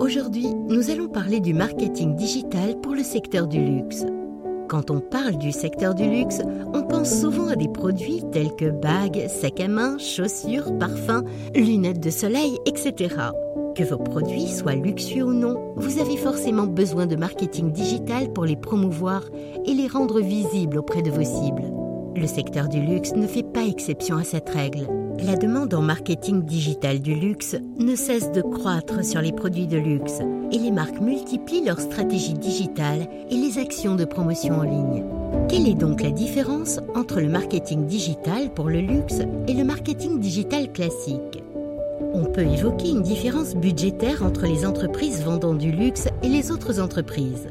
Aujourd'hui, nous allons parler du marketing digital pour le secteur du luxe. Quand on parle du secteur du luxe, on pense souvent à des produits tels que bagues, sacs à main, chaussures, parfums, lunettes de soleil, etc. Que vos produits soient luxueux ou non, vous avez forcément besoin de marketing digital pour les promouvoir et les rendre visibles auprès de vos cibles. Le secteur du luxe ne fait pas exception à cette règle. La demande en marketing digital du luxe ne cesse de croître sur les produits de luxe et les marques multiplient leurs stratégies digitales et les actions de promotion en ligne. Quelle est donc la différence entre le marketing digital pour le luxe et le marketing digital classique? On peut évoquer une différence budgétaire entre les entreprises vendant du luxe et les autres entreprises.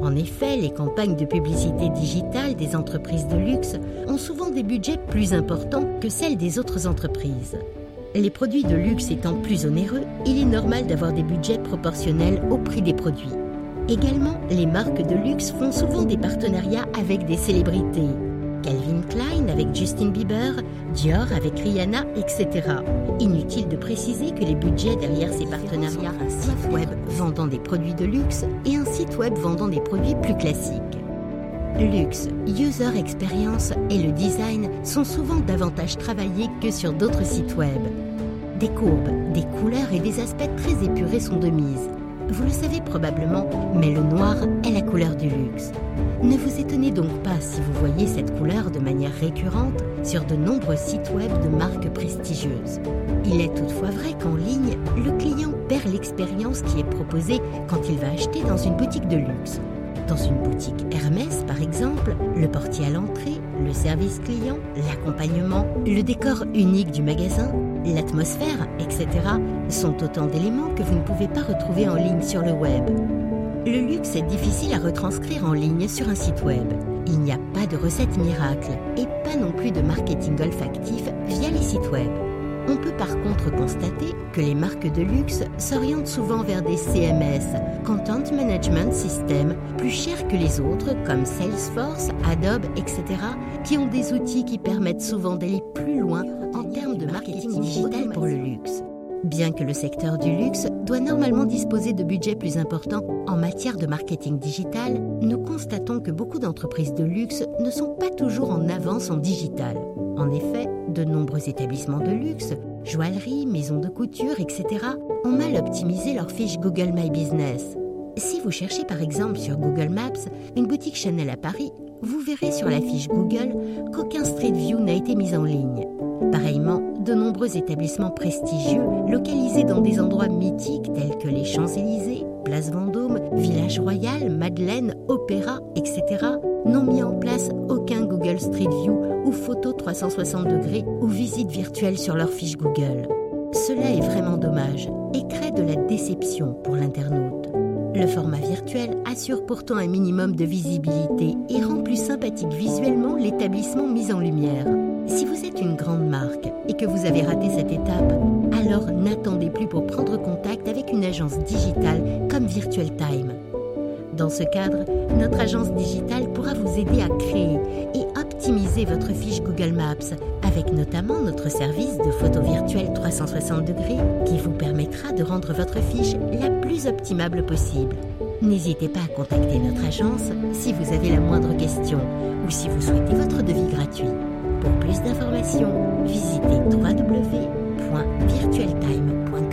En effet, les campagnes de publicité digitale des entreprises de luxe ont souvent des budgets plus importants que celles des autres entreprises. Les produits de luxe étant plus onéreux, il est normal d'avoir des budgets proportionnels au prix des produits. Également, les marques de luxe font souvent des partenariats avec des célébrités, avec Justin Bieber, Dior avec Rihanna, etc. Inutile de préciser que les budgets derrière ces partenariats, un site web vendant des produits de luxe et un site web vendant des produits plus classiques. Luxe, user experience et le design sont souvent davantage travaillés que sur d'autres sites web. Des courbes, des couleurs et des aspects très épurés sont de mise. Vous le savez probablement, mais le noir est la couleur du luxe. Ne vous étonnez donc pas si vous voyez cette couleur de manière récurrente sur de nombreux sites web de marques prestigieuses. Il est toutefois vrai qu'en ligne, le client perd l'expérience qui est proposée quand il va acheter dans une boutique de luxe. Dans une boutique Hermès, par exemple, le portier à l'entrée, le service client, l'accompagnement, le décor unique du magasin, l'atmosphère, etc., sont autant d'éléments que vous ne pouvez pas retrouver en ligne sur le web. Le luxe est difficile à retranscrire en ligne sur un site web. Il n'y a pas de recette miracle et pas non plus de marketing olfactif via les sites web. On peut par contre constater que les marques de luxe s'orientent souvent vers des CMS, Content Management System, plus chers que les autres comme Salesforce, Adobe, etc., qui ont des outils qui permettent souvent d'aller plus loin en termes de marketing digital pour le luxe. Bien que le secteur du luxe doit normalement disposer de budgets plus importants en matière de marketing digital, nous constatons que beaucoup d'entreprises de luxe ne sont pas toujours en avance en digital. En effet, de nombreux établissements de luxe, joailleries, maisons de couture, etc., ont mal optimisé leur fiche Google My Business. Si vous cherchez par exemple sur Google Maps une boutique Chanel à Paris, vous verrez sur la fiche Google qu'aucun Street View n'a été mis en ligne. Pareillement, de nombreux établissements prestigieux, localisés dans des endroits mythiques tels que les Champs-Élysées, Place Vendôme, Village Royal, Madeleine, Opéra, etc., n'ont mis en place aucun Google Street View ou photo 360 degrés ou visite virtuelle sur leur fiche Google. Cela est vraiment dommage et crée de la déception pour l'internaute. Le format virtuel assure pourtant un minimum de visibilité et rend plus sympathique visuellement l'établissement mis en lumière. Si vous êtes une grande marque et que vous avez raté cette étape, alors n'attendez plus pour prendre contact avec une agence digitale comme Virtual Time. Dans ce cadre, notre agence digitale pourra vous aider à créer et optimiser votre fiche Google Maps avec notamment notre service de photo virtuelle 360 degrés qui vous permettra de rendre votre fiche la plus optimable possible. N'hésitez pas à contacter notre agence si vous avez la moindre question ou si vous souhaitez votre devis gratuit. D'informations, visitez www.virtualtime.com.